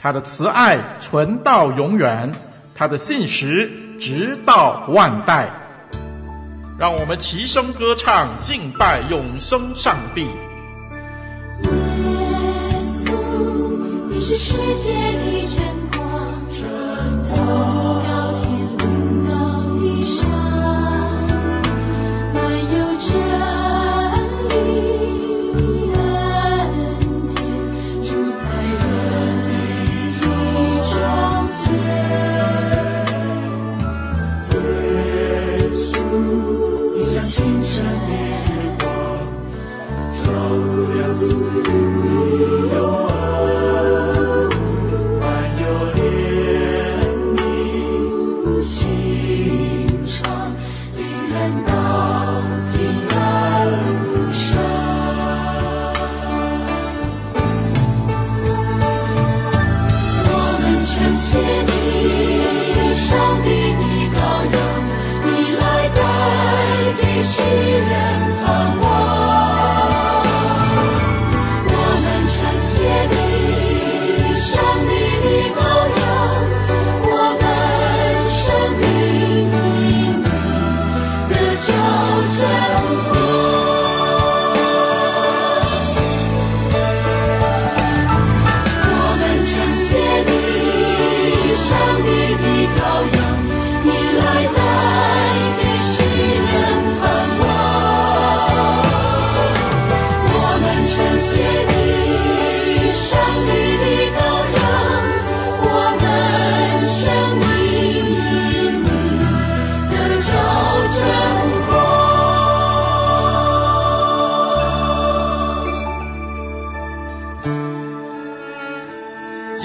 他的慈爱存到永远，他的信实直到万代。让我们齐声歌唱，敬拜永生上帝。耶稣，你是世界的真光，从高天临到地上。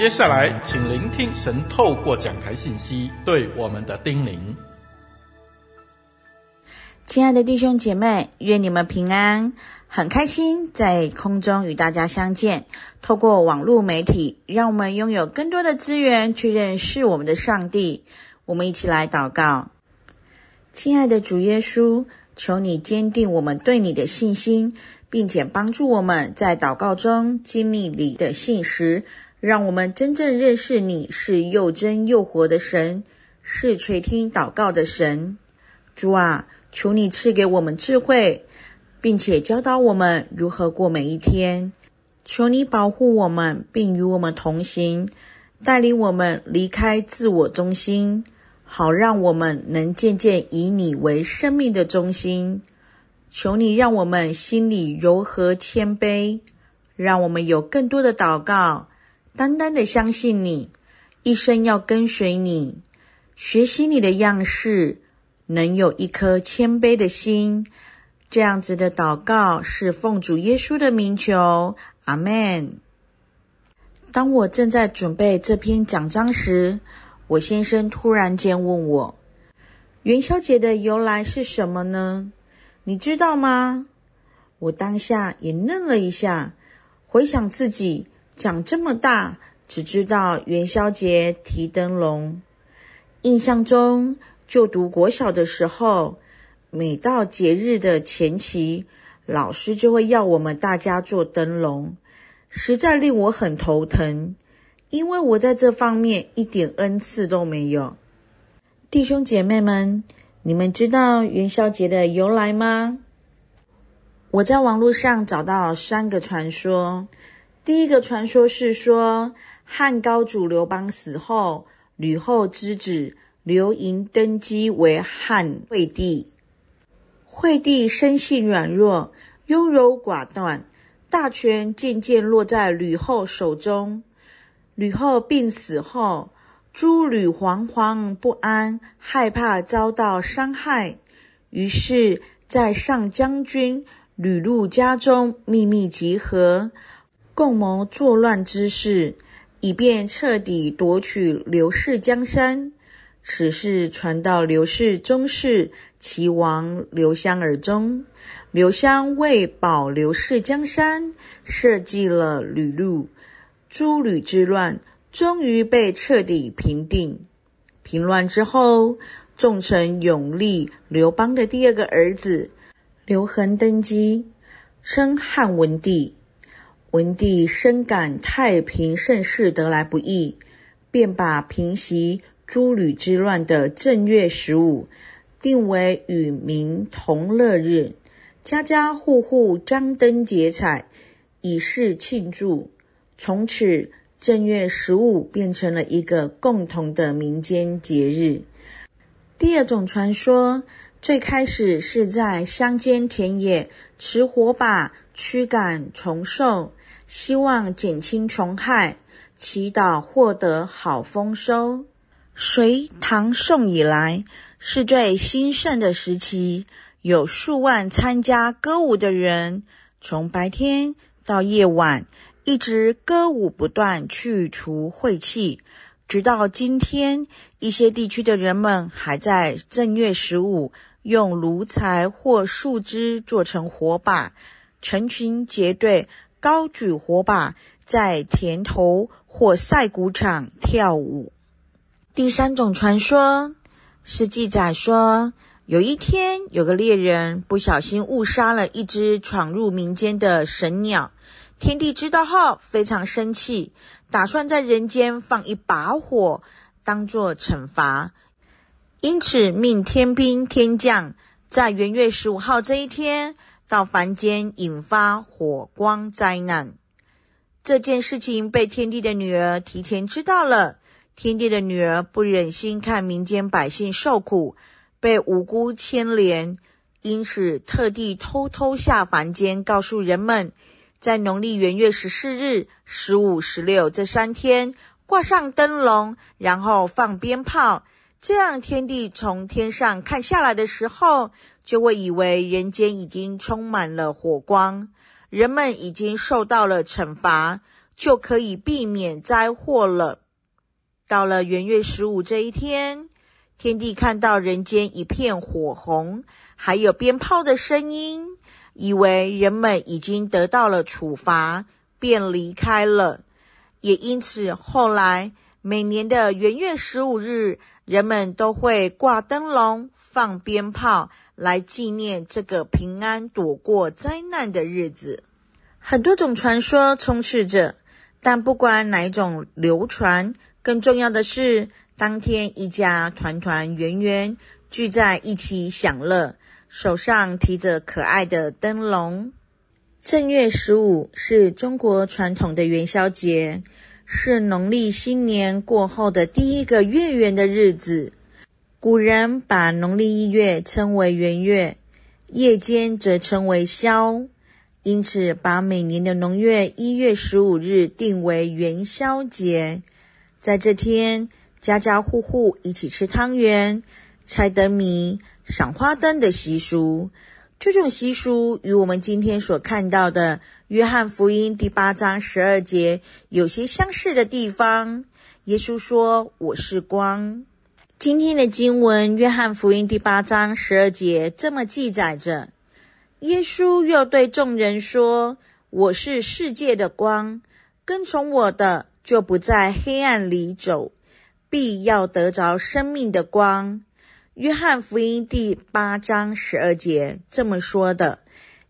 接下来，请聆听神透过讲台信息对我们的叮咛。亲爱的弟兄姐妹，愿你们平安，很开心在空中与大家相见。透过网络媒体，让我们拥有更多的资源去认识我们的上帝。我们一起来祷告。亲爱的主耶稣，求你坚定我们对你的信心，并且帮助我们在祷告中经历你的信实。让我们真正认识你是又真又活的神，是垂听祷告的神。主啊，求你赐给我们智慧，并且教导我们如何过每一天。求你保护我们，并与我们同行，带领我们离开自我中心，好让我们能渐渐以你为生命的中心。求你让我们心里柔和谦卑，让我们有更多的祷告。单单的相信你，一生要跟随你，学习你的样式，能有一颗谦卑的心。这样子的祷告是奉主耶稣的名求，阿门。当我正在准备这篇讲章时，我先生突然间问我：“元宵节的由来是什么呢？你知道吗？”我当下也愣了一下，回想自己。长这么大，只知道元宵节提灯笼。印象中，就读国小的时候，每到节日的前期，老师就会要我们大家做灯笼，实在令我很头疼，因为我在这方面一点恩赐都没有。弟兄姐妹们，你们知道元宵节的由来吗？我在网络上找到三个传说。第一个传说是说，汉高祖刘邦死后，吕后之子刘盈登基为汉惠帝。惠帝生性软弱，优柔寡断，大权渐渐落在吕后手中。吕后病死后，诸吕惶惶不安，害怕遭到伤害，于是，在上将军吕禄家中秘密集合。共谋作乱之事，以便彻底夺取刘氏江山。此事传到刘氏宗室齐王刘襄耳中，刘襄为保刘氏江山，设计了吕禄、诸吕之乱，终于被彻底平定。平乱之后，众臣拥立刘邦的第二个儿子刘恒登基，称汉文帝。文帝深感太平盛世得来不易，便把平息诸吕之乱的正月十五定为与民同乐日，家家户户张灯结彩，以示庆祝。从此，正月十五变成了一个共同的民间节日。第二种传说，最开始是在乡间田野持火把驱赶虫兽。希望减轻虫害，祈祷获得好丰收。隋唐宋以来是最兴盛的时期，有数万参加歌舞的人，从白天到夜晚，一直歌舞不断，去除晦气。直到今天，一些地区的人们还在正月十五用炉柴或树枝做成火把，成群结队。高举火把，在田头或晒谷场跳舞。第三种传说是记载说，有一天有个猎人不小心误杀了一只闯入民间的神鸟，天帝知道后非常生气，打算在人间放一把火当作惩罚，因此命天兵天将在元月十五号这一天。到凡间引发火光灾难，这件事情被天帝的女儿提前知道了。天帝的女儿不忍心看民间百姓受苦，被无辜牵连，因此特地偷偷下凡间，告诉人们，在农历元月十四日、十五、十六这三天挂上灯笼，然后放鞭炮，这样天帝从天上看下来的时候。就会以为人间已经充满了火光，人们已经受到了惩罚，就可以避免灾祸了。到了元月十五这一天，天帝看到人间一片火红，还有鞭炮的声音，以为人们已经得到了处罚，便离开了。也因此，后来每年的元月十五日，人们都会挂灯笼、放鞭炮。来纪念这个平安躲过灾难的日子，很多种传说充斥着，但不管哪一种流传，更重要的是，当天一家团团圆圆聚在一起享乐，手上提着可爱的灯笼。正月十五是中国传统的元宵节，是农历新年过后的第一个月圆的日子。古人把农历一月称为元月，夜间则称为宵，因此把每年的农历一月十五日定为元宵节。在这天，家家户户一起吃汤圆、猜灯谜、赏花灯的习俗。这种习俗与我们今天所看到的《约翰福音》第八章十二节有些相似的地方。耶稣说：“我是光。”今天的经文《约翰福音》第八章十二节这么记载着：耶稣又对众人说：“我是世界的光，跟从我的就不在黑暗里走，必要得着生命的光。”《约翰福音》第八章十二节这么说的。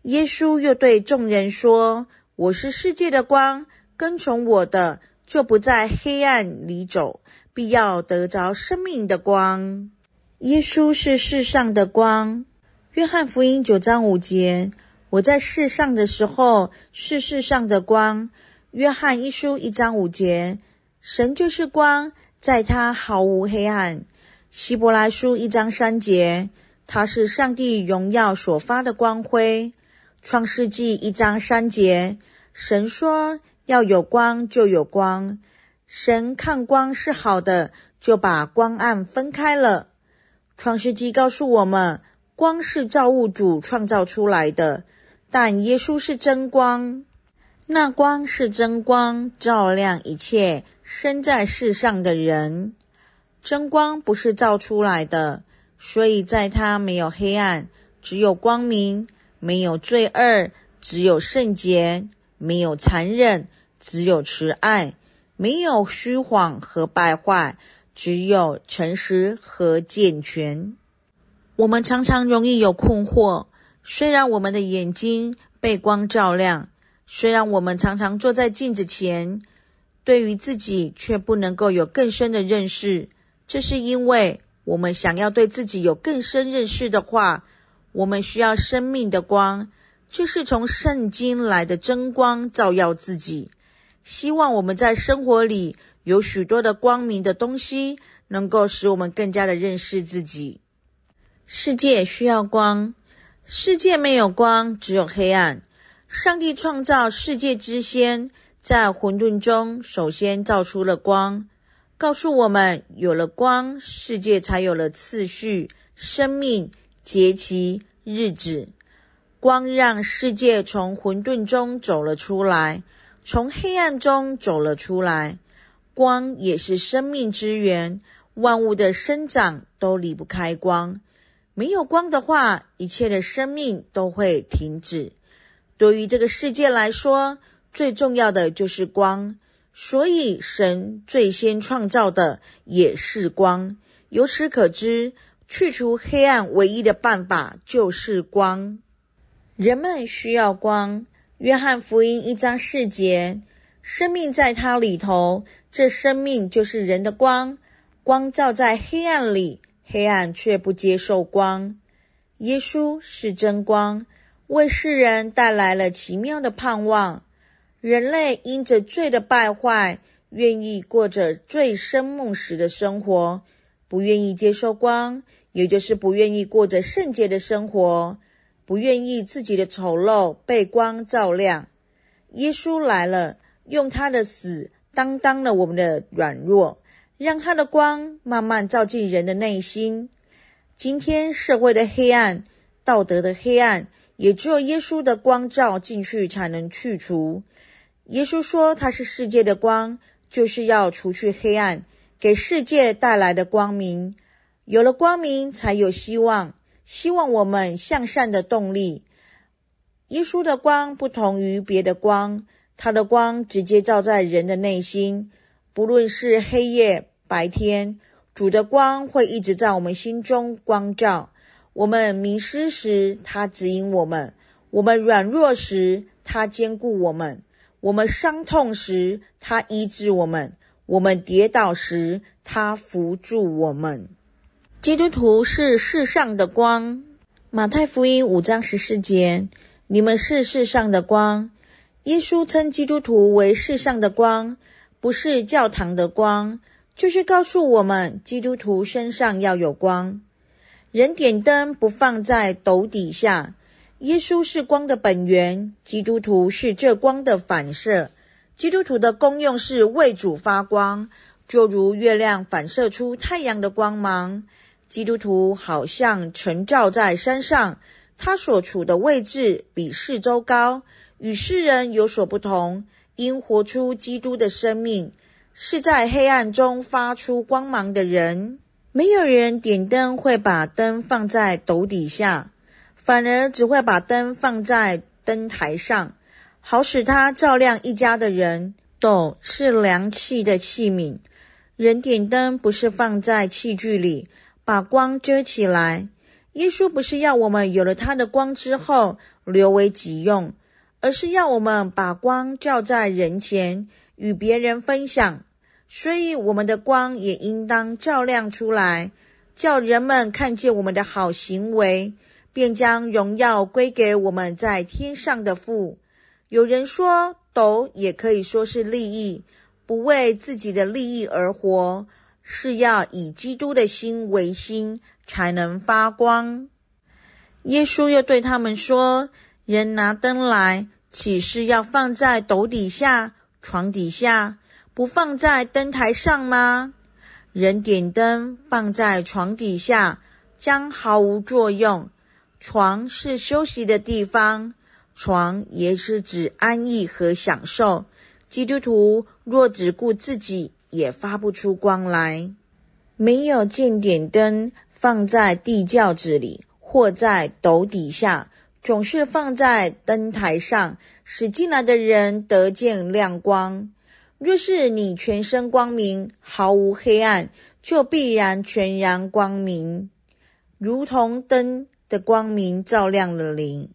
耶稣又对众人说：“我是世界的光，跟从我的就不在黑暗里走。”必要得着生命的光。耶稣是世上的光。约翰福音九章五节，我在世上的时候是世上的光。约翰一书一章五节，神就是光，在他毫无黑暗。希伯来书一章三节，他是上帝荣耀所发的光辉。创世纪一章三节，神说要有光，就有光。神看光是好的，就把光暗分开了。创世纪告诉我们，光是造物主创造出来的，但耶稣是真光。那光是真光，照亮一切生在世上的人。真光不是造出来的，所以在它没有黑暗，只有光明；没有罪恶，只有圣洁；没有残忍，只有慈爱；没有虚谎和败坏，只有诚实和健全。我们常常容易有困惑，虽然我们的眼睛被光照亮。虽然我们常常坐在镜子前，对于自己却不能够有更深的认识，这是因为我们想要对自己有更深认识的话，我们需要生命的光，就是从圣经来的真光照耀自己。希望我们在生活里有许多的光明的东西，能够使我们更加的认识自己。世界需要光，世界没有光，只有黑暗。上帝创造世界之先，在混沌中首先造出了光，告诉我们有了光，世界才有了次序、生命、节期、日子。光让世界从混沌中走了出来，从黑暗中走了出来。光也是生命之源，万物的生长都离不开光。没有光的话，一切的生命都会停止。对于这个世界来说，最重要的就是光，所以神最先创造的也是光。由此可知，去除黑暗唯一的办法就是光。人们需要光。约翰福音一章四节，生命在它里头，这生命就是人的光。光照在黑暗里，黑暗却不接受光。耶稣是真光。为世人带来了奇妙的盼望。人类因着罪的败坏，愿意过着醉生梦死的生活，不愿意接受光，也就是不愿意过着圣洁的生活，不愿意自己的丑陋被光照亮。耶稣来了，用他的死担当了我们的软弱，让他的光慢慢照进人的内心。今天社会的黑暗，道德的黑暗。也只有耶稣的光照进去，才能去除。耶稣说他是世界的光，就是要除去黑暗，给世界带来的光明。有了光明，才有希望，希望我们向善的动力。耶稣的光不同于别的光，他的光直接照在人的内心，不论是黑夜白天，主的光会一直在我们心中光照。我们迷失时，他指引我们；我们软弱时，他坚固我们；我们伤痛时，他医治我们；我们跌倒时，他扶住我们。基督徒是世上的光。马太福音五章十四节：你们是世上的光。耶稣称基督徒为世上的光，不是教堂的光，就是告诉我们，基督徒身上要有光。人点灯不放在斗底下。耶稣是光的本源，基督徒是这光的反射。基督徒的功用是为主发光，就如月亮反射出太阳的光芒。基督徒好像晨照在山上，他所处的位置比四周高，与世人有所不同，因活出基督的生命，是在黑暗中发出光芒的人。没有人点灯会把灯放在斗底下，反而只会把灯放在灯台上，好使它照亮一家的人。斗是量器的器皿，人点灯不是放在器具里，把光遮起来。耶稣不是要我们有了他的光之后留为己用，而是要我们把光照在人前，与别人分享。所以，我们的光也应当照亮出来，叫人们看见我们的好行为，便将荣耀归给我们在天上的父。有人说，斗也可以说是利益，不为自己的利益而活，是要以基督的心为心，才能发光。耶稣又对他们说：“人拿灯来，岂是要放在斗底下、床底下，不放在灯台上吗？人点灯放在床底下，将毫无作用。床是休息的地方，床也是指安逸和享受。基督徒若只顾自己，也发不出光来。没有见点灯放在地窖子里。”或在斗底下，总是放在灯台上，使进来的人得见亮光。若是你全身光明，毫无黑暗，就必然全然光明，如同灯的光明照亮了灵。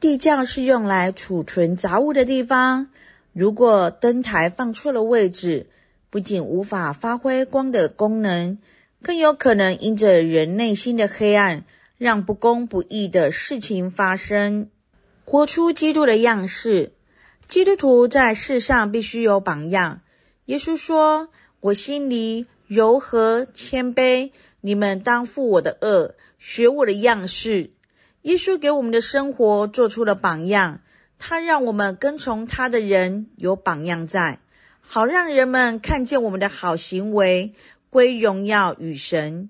地窖是用来储存杂物的地方，如果灯台放错了位置，不仅无法发挥光的功能，更有可能因着人内心的黑暗。让不公不义的事情发生，活出基督的样式。基督徒在世上必须有榜样。耶稣说：“我心里柔和谦卑，你们当负我的轭，学我的样式。”耶稣给我们的生活做出了榜样，他让我们跟从他的人有榜样在，好让人们看见我们的好行为，归荣耀与神。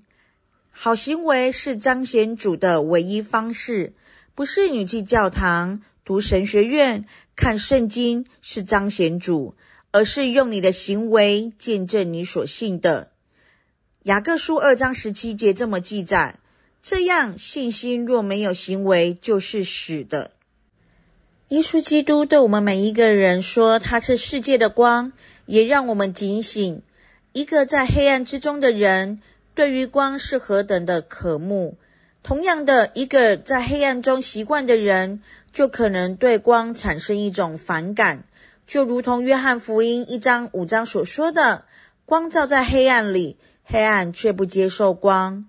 好行为是彰显主的唯一方式，不是你去教堂、读神学院、看圣经是彰显主，而是用你的行为见证你所信的。雅各书二章十七节这么记载：这样信心若没有行为，就是死的。耶稣基督对我们每一个人说，他是世界的光，也让我们警醒，一个在黑暗之中的人。对于光是何等的渴慕，同样的，一个在黑暗中习惯的人，就可能对光产生一种反感，就如同约翰福音一章五章所说的：“光照在黑暗里，黑暗却不接受光。”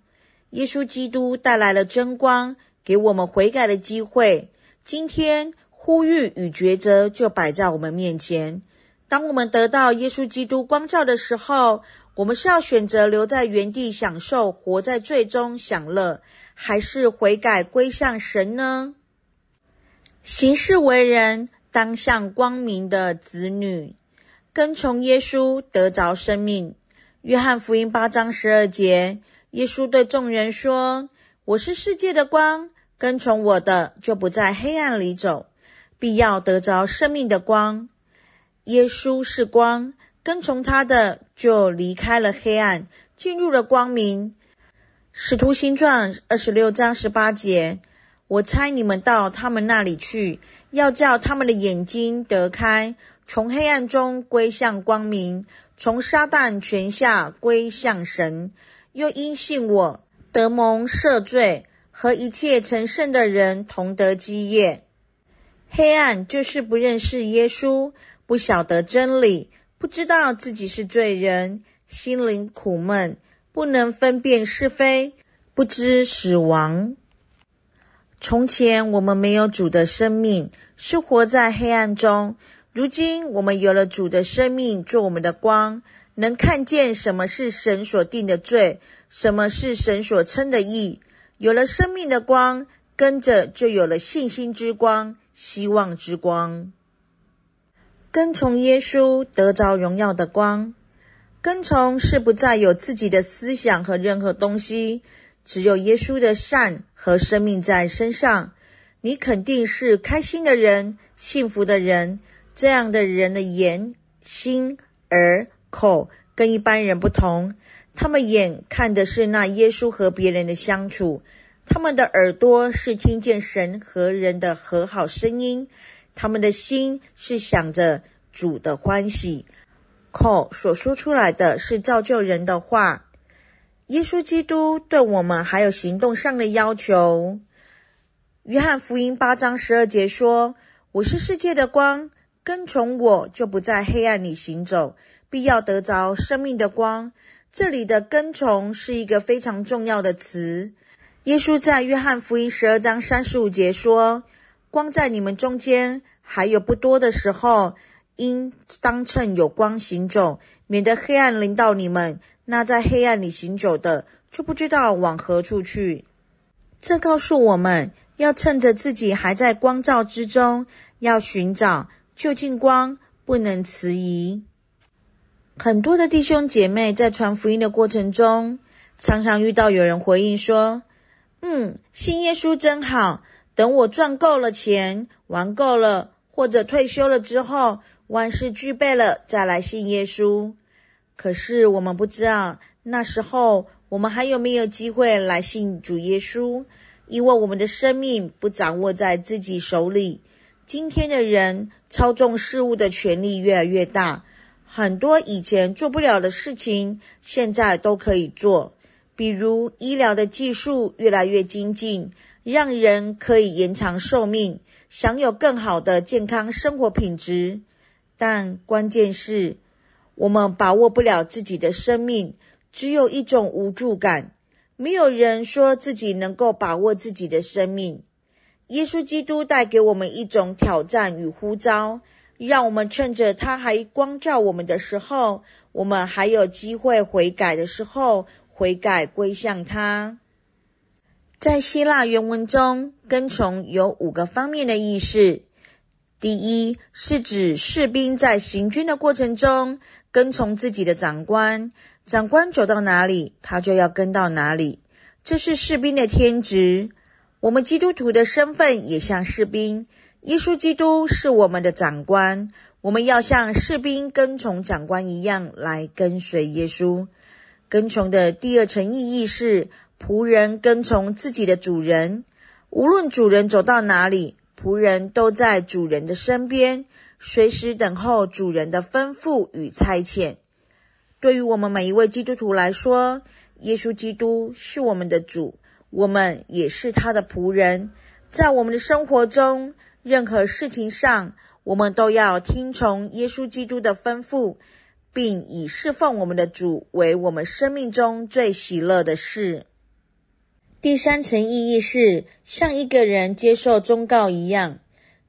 耶稣基督带来了真光，给我们悔改的机会。今天呼吁与抉择就摆在我们面前。当我们得到耶稣基督光照的时候，我们是要选择留在原地享受，活在罪中享乐，还是悔改归向神呢？行事为人当像光明的子女，跟从耶稣得着生命。约翰福音八章十二节，耶稣对众人说：“我是世界的光，跟从我的就不在黑暗里走，必要得着生命的光。”耶稣是光。跟从他的就离开了黑暗，进入了光明。使徒行传二十六章十八节，我差你们到他们那里去，要叫他们的眼睛得开，从黑暗中归向光明，从撒旦权下归向神。又因信我，得蒙赦罪，和一切成圣的人同得基业。黑暗就是不认识耶稣，不晓得真理。不知道自己是罪人，心灵苦闷，不能分辨是非，不知死亡。从前我们没有主的生命，是活在黑暗中。如今我们有了主的生命做我们的光，能看见什么是神所定的罪，什么是神所称的义。有了生命的光，跟着就有了信心之光、希望之光。跟从耶稣得着荣耀的光，跟从是不再有自己的思想和任何东西，只有耶稣的善和生命在身上。你肯定是开心的人，幸福的人。这样的人的言、心、耳、口跟一般人不同，他们眼看的是那耶稣和别人的相处，他们的耳朵是听见神和人的和好声音。他们的心是想着主的欢喜，口所说出来的是造就人的话。耶稣基督对我们还有行动上的要求。约翰福音八章十二节说：“我是世界的光，跟从我就不在黑暗里行走，必要得着生命的光。”这里的跟从是一个非常重要的词。耶稣在约翰福音十二章三十五节说：“光在你们中间还有不多的时候，应当趁有光行走，免得黑暗临到你们。那在黑暗里行走的，就不知道往何处去。”这告诉我们要趁着自己还在光照之中，要寻找就近光，不能迟疑。很多的弟兄姐妹在传福音的过程中，常常遇到有人回应说：“嗯，信耶稣真好，等我赚够了钱，玩够了，或者退休了之后，万事俱备了，再来信耶稣。”可是我们不知道，那时候我们还有没有机会来信主耶稣？因为我们的生命不掌握在自己手里。今天的人操纵事物的权力越来越大。很多以前做不了的事情，现在都可以做。比如医疗的技术越来越精进，让人可以延长寿命，享有更好的健康生活品质。但关键是，我们把握不了自己的生命，只有一种无助感。没有人说自己能够把握自己的生命。耶稣基督带给我们一种挑战与呼召。让我们趁着他还光照我们的时候，我们还有机会悔改的时候，悔改归向他。在希腊原文中，跟从有五个方面的意思。第一，是指士兵在行军的过程中跟从自己的长官，长官走到哪里，他就要跟到哪里，这是士兵的天职。我们基督徒的身份也像士兵。耶稣基督是我们的长官，我们要像士兵跟从长官一样来跟随耶稣。跟从的第二层意义是仆人跟从自己的主人，无论主人走到哪里，仆人都在主人的身边，随时等候主人的吩咐与差遣。对于我们每一位基督徒来说，耶稣基督是我们的主，我们也是他的仆人，在我们的生活中。任何事情上，我们都要听从耶稣基督的吩咐，并以侍奉我们的主为我们生命中最喜乐的事。第三层意义是像一个人接受忠告一样，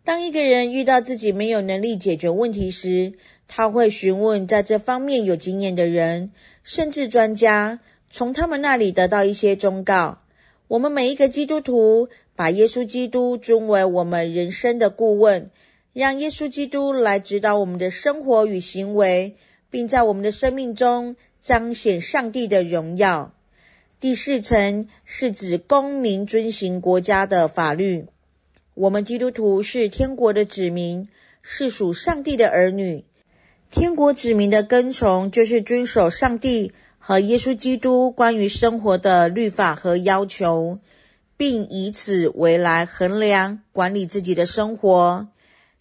当一个人遇到自己没有能力解决问题时，他会询问在这方面有经验的人，甚至专家，从他们那里得到一些忠告。我们每一个基督徒，把耶稣基督尊为我们人生的顾问，让耶稣基督来指导我们的生活与行为，并在我们的生命中彰显上帝的荣耀。第四层是指公民遵行国家的法律。我们基督徒是天国的子民，是属上帝的儿女。天国子民的跟从，就是遵守上帝和耶稣基督关于生活的律法和要求。并以此为来衡量管理自己的生活。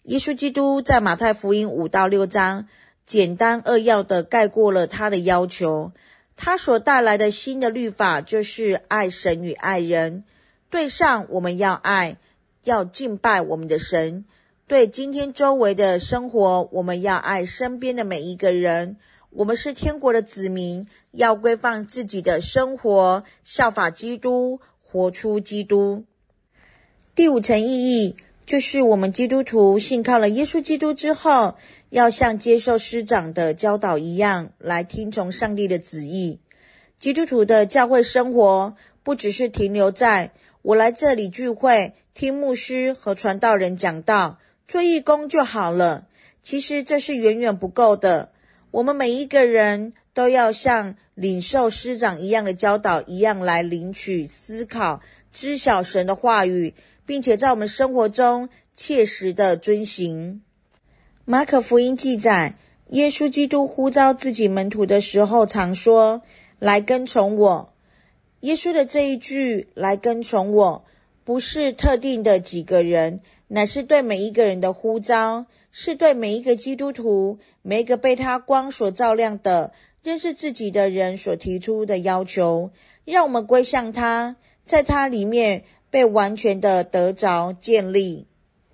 耶稣基督在马太福音五到六章简单扼要地概括了他的要求。他所带来的新的律法就是爱神与爱人。对上我们要爱，要敬拜我们的神；对今天周围的生活，我们要爱身边的每一个人。我们是天国的子民，要规范自己的生活，效法基督。活出基督。第五层意义就是，我们基督徒信靠了耶稣基督之后，要像接受师长的教导一样，来听从上帝的旨意。基督徒的教会生活，不只是停留在我来这里聚会，听牧师和传道人讲道，做义工就好了。其实这是远远不够的。我们每一个人都要像领受师长一样的教导一样来领取、思考、知晓神的话语，并且在我们生活中切实的遵行。马可福音记载，耶稣基督呼召自己门徒的时候，常说：“来跟从我。”耶稣的这一句“来跟从我”，不是特定的几个人，乃是对每一个人的呼召。是对每一个基督徒，每一个被他光所照亮的、认识自己的人所提出的要求，让我们归向他，在他里面被完全的得着建立。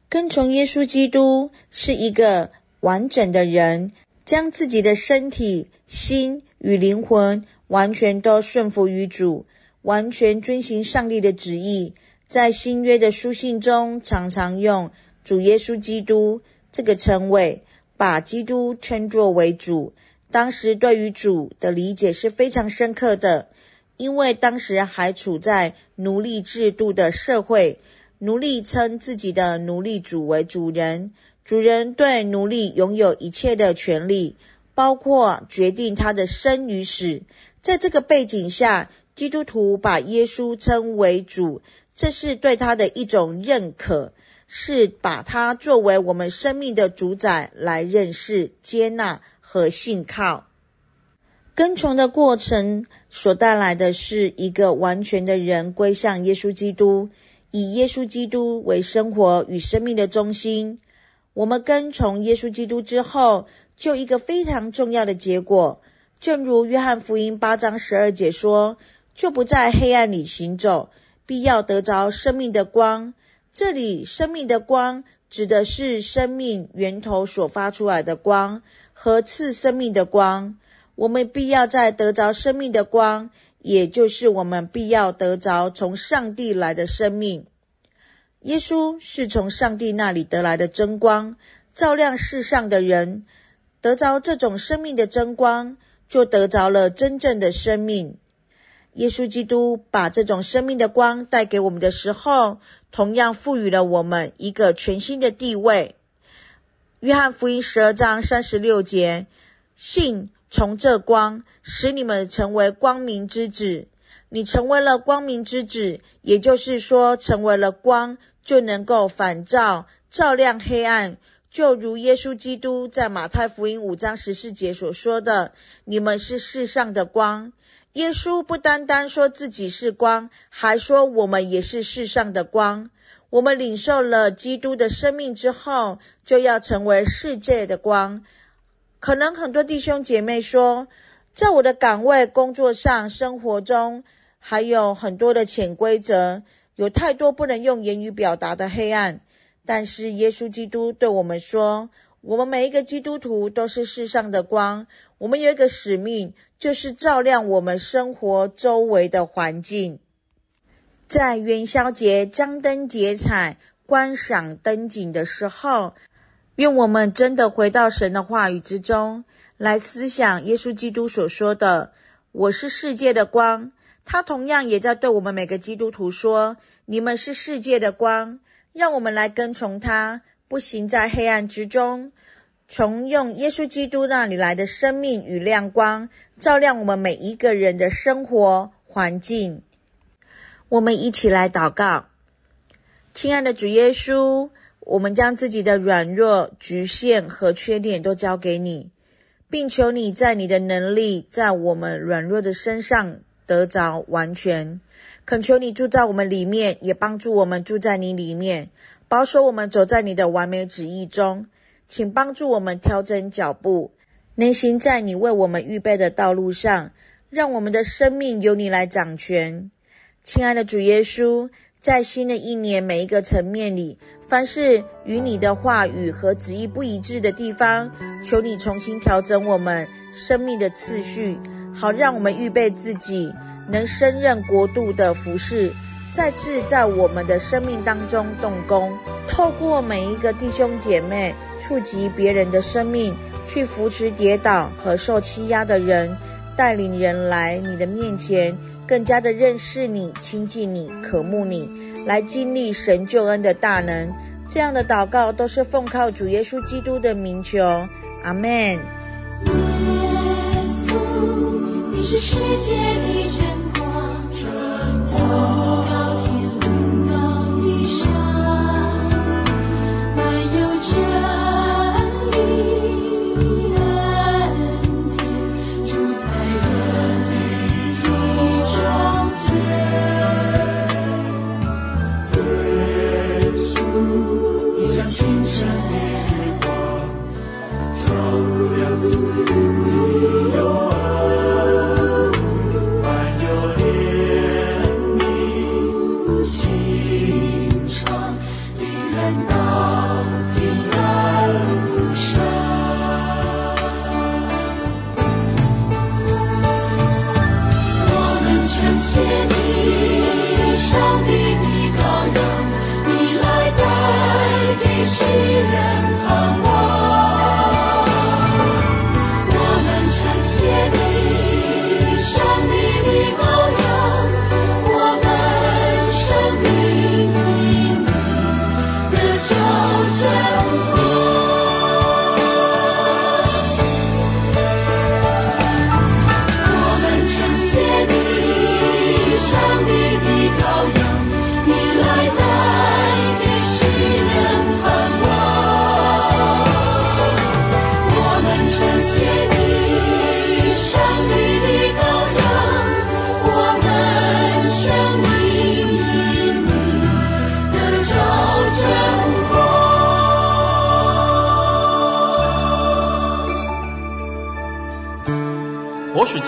跟从耶稣基督是一个完整的人，将自己的身体、心与灵魂完全都顺服于主，完全遵行上帝的旨意。在新约的书信中，常常用主耶稣基督这个称谓，把基督称作为主。当时对于主的理解是非常深刻的，因为当时还处在奴隶制度的社会，奴隶称自己的奴隶主为主人，主人对奴隶拥有一切的权利，包括决定他的生与死。在这个背景下，基督徒把耶稣称为主，这是对他的一种认可，是把他作为我们生命的主宰来认识、接纳。和信靠，跟从的过程所带来的是一个完全的人归向耶稣基督，以耶稣基督为生活与生命的中心。我们跟从耶稣基督之后，就一个非常重要的结果，正如约翰福音八章十二节说：“就不在黑暗里行走，必要得着生命的光。”这里“生命的光”指的是生命源头所发出来的光。和赐生命的光，我们必要在得着生命的光，也就是我们必要得着从上帝来的生命。耶稣是从上帝那里得来的真光，照亮世上的人。得着这种生命的真光，就得着了真正的生命。耶稣基督把这种生命的光带给我们的时候，同样赋予了我们一个全新的地位。约翰福音十二章三十六节，信从这光，使你们成为光明之子。你成为了光明之子，也就是说，成为了光，就能够反照、照亮黑暗。就如耶稣基督在马太福音五章十四节所说的：“你们是世上的光。”耶稣不单单说自己是光，还说我们也是世上的光。我们领受了基督的生命之后，就要成为世界的光。可能很多弟兄姐妹说，在我的岗位、工作上、生活中，还有很多的潜规则，有太多不能用言语表达的黑暗。但是耶稣基督对我们说，我们每一个基督徒都是世上的光。我们有一个使命，就是照亮我们生活周围的环境。在元宵节张灯结彩、观赏灯景的时候，愿我们真的回到神的话语之中，来思想耶稣基督所说的：“我是世界的光。”他同样也在对我们每个基督徒说：“你们是世界的光。”让我们来跟从他，不行在黑暗之中，从用耶稣基督那里来的生命与亮光，照亮我们每一个人的生活环境。我们一起来祷告，亲爱的主耶稣，我们将自己的软弱、局限和缺点都交给你，并求你在你的能力在我们软弱的身上得着完全。恳求你住在我们里面，也帮助我们住在你里面，保守我们走在你的完美旨意中。请帮助我们调整脚步，能行在你为我们预备的道路上，让我们的生命由你来掌权。亲爱的主耶稣，在新的一年每一个层面里，凡是与你的话语和旨意不一致的地方，求你重新调整我们生命的次序，好让我们预备自己，能胜任国度的服事，再次在我们的生命当中动工，透过每一个弟兄姐妹，触及别人的生命，去扶持跌倒和受欺压的人，带领人来你的面前。更加的认识你、亲近你、渴慕你，来经历神救恩的大能。这样的祷告都是奉靠主耶稣基督的名求，阿门。耶稣，你是世界的真光，